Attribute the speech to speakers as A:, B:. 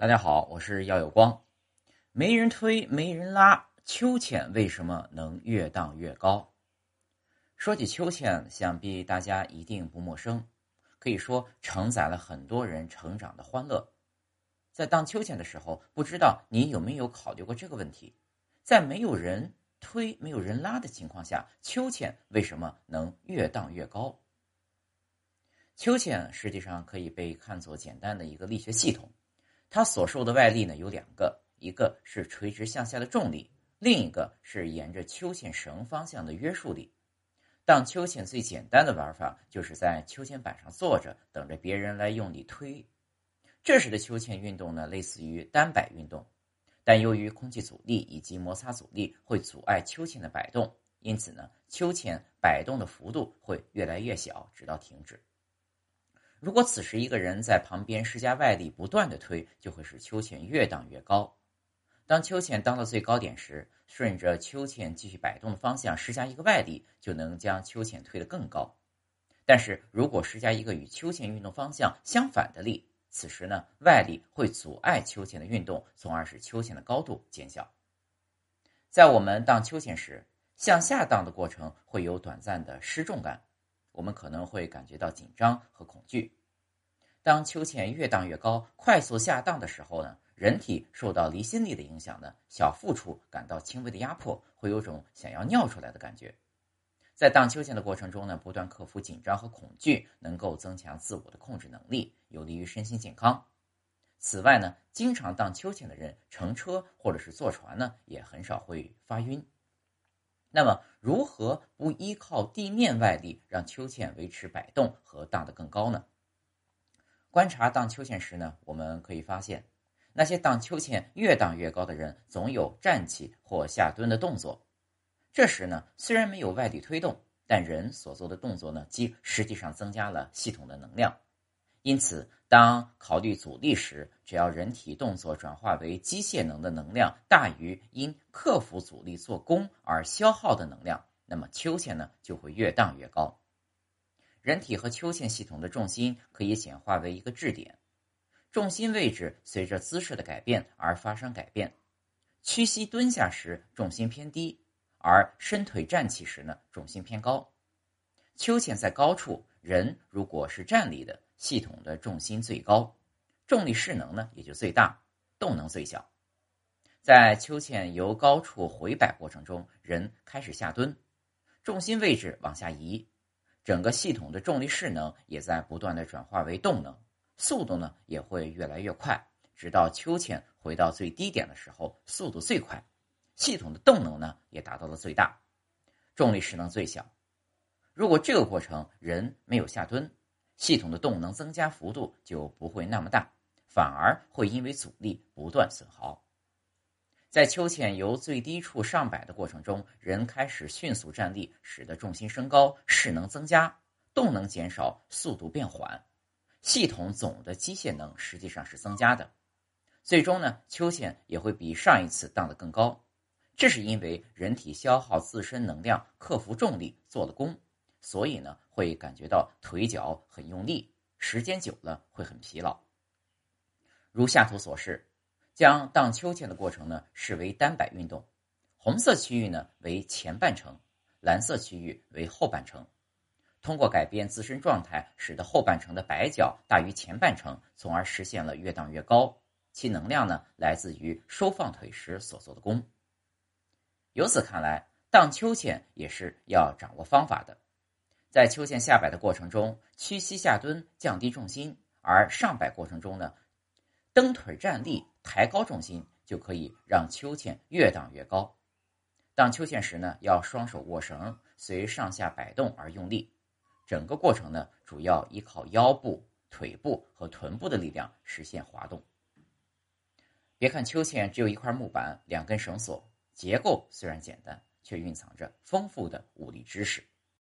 A: 大家好，我是耀有光。没人推，没人拉，秋千为什么能越荡越高？说起秋千，想必大家一定不陌生，可以说承载了很多人成长的欢乐。在荡秋千的时候，不知道你有没有考虑过这个问题：在没有人推、没有人拉的情况下，秋千为什么能越荡越高？秋千实际上可以被看作简单的一个力学系统。它所受的外力呢有两个，一个是垂直向下的重力，另一个是沿着秋千绳方向的约束力。荡秋千最简单的玩法就是在秋千板上坐着，等着别人来用力推。这时的秋千运动呢类似于单摆运动，但由于空气阻力以及摩擦阻力会阻碍秋千的摆动，因此呢秋千摆动的幅度会越来越小，直到停止。如果此时一个人在旁边施加外力，不断的推，就会使秋千越荡越高。当秋千荡到最高点时，顺着秋千继续摆动的方向施加一个外力，就能将秋千推得更高。但是如果施加一个与秋千运动方向相反的力，此时呢，外力会阻碍秋千的运动，从而使秋千的高度减小。在我们荡秋千时，向下荡的过程会有短暂的失重感。我们可能会感觉到紧张和恐惧。当秋千越荡越高，快速下荡的时候呢，人体受到离心力的影响呢，小腹处感到轻微的压迫，会有种想要尿出来的感觉。在荡秋千的过程中呢，不断克服紧张和恐惧，能够增强自我的控制能力，有利于身心健康。此外呢，经常荡秋千的人，乘车或者是坐船呢，也很少会发晕。那么，如何不依靠地面外力让秋千维持摆动和荡得更高呢？观察荡秋千时呢，我们可以发现，那些荡秋千越荡越高的人，总有站起或下蹲的动作。这时呢，虽然没有外力推动，但人所做的动作呢，即实际上增加了系统的能量。因此，当考虑阻力时，只要人体动作转化为机械能的能量大于因克服阻力做功而消耗的能量，那么秋千呢就会越荡越高。人体和秋千系统的重心可以简化为一个质点，重心位置随着姿势的改变而发生改变。屈膝蹲下时重心偏低，而伸腿站起时呢重心偏高。秋千在高处，人如果是站立的。系统的重心最高，重力势能呢也就最大，动能最小。在秋千由高处回摆过程中，人开始下蹲，重心位置往下移，整个系统的重力势能也在不断的转化为动能，速度呢也会越来越快，直到秋千回到最低点的时候，速度最快，系统的动能呢也达到了最大，重力势能最小。如果这个过程人没有下蹲，系统的动能增加幅度就不会那么大，反而会因为阻力不断损耗。在秋千由最低处上摆的过程中，人开始迅速站立，使得重心升高，势能增加，动能减少，速度变缓，系统总的机械能实际上是增加的。最终呢，秋千也会比上一次荡得更高。这是因为人体消耗自身能量，克服重力，做了功。所以呢，会感觉到腿脚很用力，时间久了会很疲劳。如下图所示，将荡秋千的过程呢视为单摆运动，红色区域呢为前半程，蓝色区域为后半程。通过改变自身状态，使得后半程的摆脚大于前半程，从而实现了越荡越高。其能量呢来自于收放腿时所做的功。由此看来，荡秋千也是要掌握方法的。在秋千下摆的过程中，屈膝下蹲降低重心；而上摆过程中呢，蹬腿站立抬高重心，就可以让秋千越荡越高。荡秋千时呢，要双手握绳，随上下摆动而用力。整个过程呢，主要依靠腰部、腿部和臀部的力量实现滑动。别看秋千只有一块木板、两根绳索，结构虽然简单，却蕴藏着丰富的物理知识。